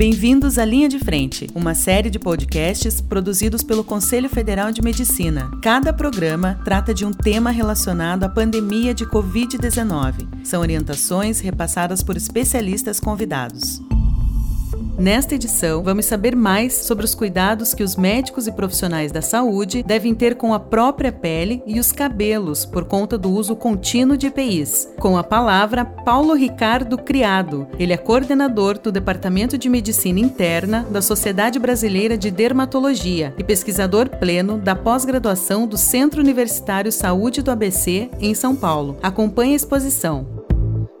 Bem-vindos à Linha de Frente, uma série de podcasts produzidos pelo Conselho Federal de Medicina. Cada programa trata de um tema relacionado à pandemia de Covid-19. São orientações repassadas por especialistas convidados. Nesta edição, vamos saber mais sobre os cuidados que os médicos e profissionais da saúde devem ter com a própria pele e os cabelos por conta do uso contínuo de EPIs. Com a palavra, Paulo Ricardo Criado. Ele é coordenador do Departamento de Medicina Interna da Sociedade Brasileira de Dermatologia e pesquisador pleno da pós-graduação do Centro Universitário Saúde do ABC, em São Paulo. Acompanhe a exposição.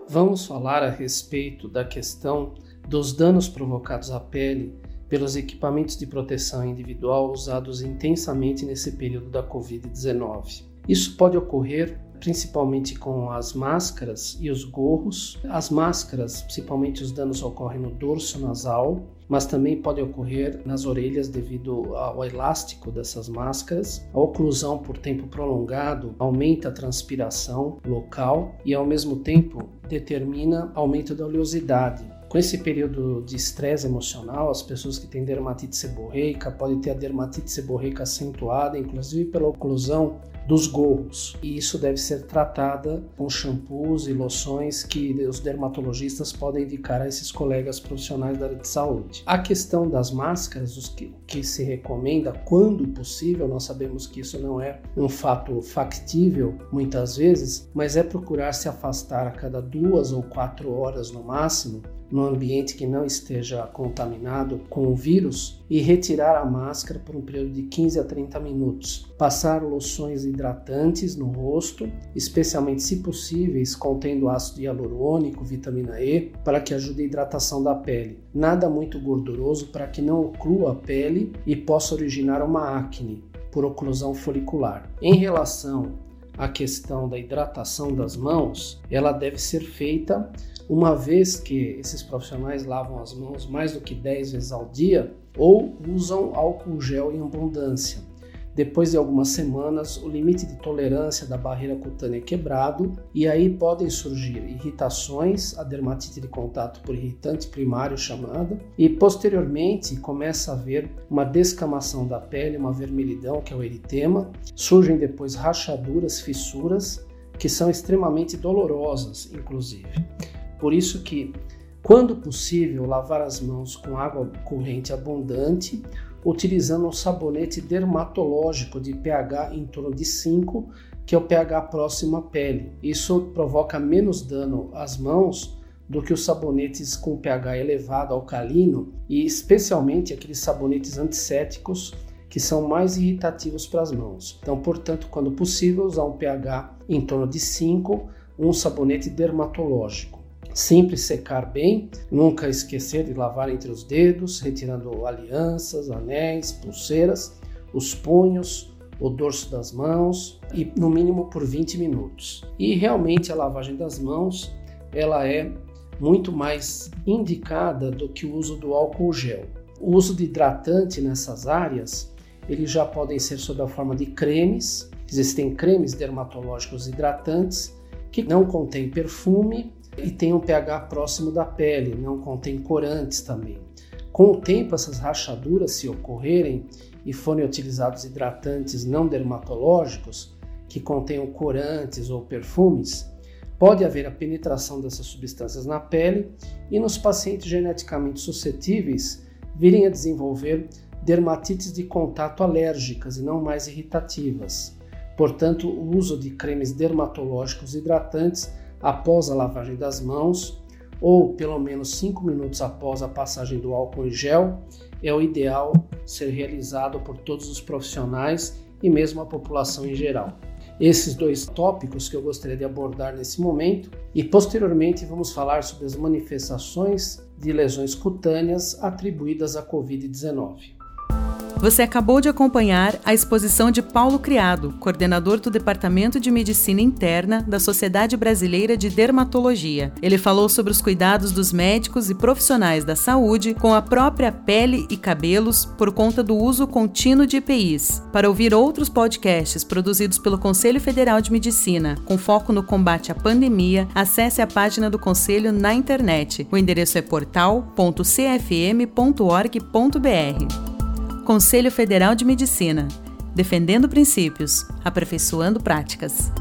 Vamos falar a respeito da questão dos danos provocados à pele pelos equipamentos de proteção individual usados intensamente nesse período da Covid-19. Isso pode ocorrer principalmente com as máscaras e os gorros. As máscaras, principalmente os danos ocorrem no dorso nasal, mas também pode ocorrer nas orelhas devido ao elástico dessas máscaras. A oclusão por tempo prolongado aumenta a transpiração local e ao mesmo tempo determina aumento da oleosidade, com esse período de estresse emocional, as pessoas que têm dermatite seborreica podem ter a dermatite seborreica acentuada, inclusive pela oclusão dos gorros. E isso deve ser tratada com shampoos e loções que os dermatologistas podem indicar a esses colegas profissionais da área de saúde. A questão das máscaras, o que, que se recomenda quando possível, nós sabemos que isso não é um fato factível muitas vezes, mas é procurar se afastar a cada duas ou quatro horas no máximo no ambiente que não esteja contaminado com o vírus e retirar a máscara por um período de 15 a 30 minutos. Passar loções hidratantes no rosto, especialmente se possíveis contendo ácido hialurônico, vitamina E, para que ajude a hidratação da pele. Nada muito gorduroso para que não oclua a pele e possa originar uma acne por oclusão folicular. Em relação à questão da hidratação das mãos, ela deve ser feita uma vez que esses profissionais lavam as mãos mais do que 10 vezes ao dia ou usam álcool gel em abundância. Depois de algumas semanas, o limite de tolerância da barreira cutânea é quebrado e aí podem surgir irritações, a dermatite de contato por irritante primário chamada, e posteriormente começa a haver uma descamação da pele, uma vermelhidão, que é o eritema. Surgem depois rachaduras, fissuras, que são extremamente dolorosas, inclusive. Por isso que, quando possível, lavar as mãos com água corrente abundante, utilizando um sabonete dermatológico de pH em torno de 5, que é o pH próximo à pele. Isso provoca menos dano às mãos do que os sabonetes com pH elevado alcalino e especialmente aqueles sabonetes antissépticos que são mais irritativos para as mãos. Então, portanto, quando possível, usar um pH em torno de 5, um sabonete dermatológico. Sempre secar bem, nunca esquecer de lavar entre os dedos, retirando alianças, anéis, pulseiras, os punhos, o dorso das mãos e no mínimo por 20 minutos. E realmente a lavagem das mãos, ela é muito mais indicada do que o uso do álcool gel. O uso de hidratante nessas áreas, eles já podem ser sob a forma de cremes. Existem cremes dermatológicos hidratantes que não contêm perfume e tem um pH próximo da pele, não contém corantes também. Com o tempo, essas rachaduras, se ocorrerem e forem utilizados hidratantes não dermatológicos, que contenham corantes ou perfumes, pode haver a penetração dessas substâncias na pele e nos pacientes geneticamente suscetíveis virem a desenvolver dermatites de contato alérgicas e não mais irritativas. Portanto, o uso de cremes dermatológicos hidratantes após a lavagem das mãos ou pelo menos 5 minutos após a passagem do álcool em gel é o ideal ser realizado por todos os profissionais e mesmo a população em geral. Esses dois tópicos que eu gostaria de abordar nesse momento e posteriormente vamos falar sobre as manifestações de lesões cutâneas atribuídas à Covid-19. Você acabou de acompanhar a exposição de Paulo Criado, coordenador do Departamento de Medicina Interna da Sociedade Brasileira de Dermatologia. Ele falou sobre os cuidados dos médicos e profissionais da saúde com a própria pele e cabelos por conta do uso contínuo de EPIs. Para ouvir outros podcasts produzidos pelo Conselho Federal de Medicina com foco no combate à pandemia, acesse a página do Conselho na internet. O endereço é portal.cfm.org.br. Conselho Federal de Medicina. Defendendo princípios, aperfeiçoando práticas.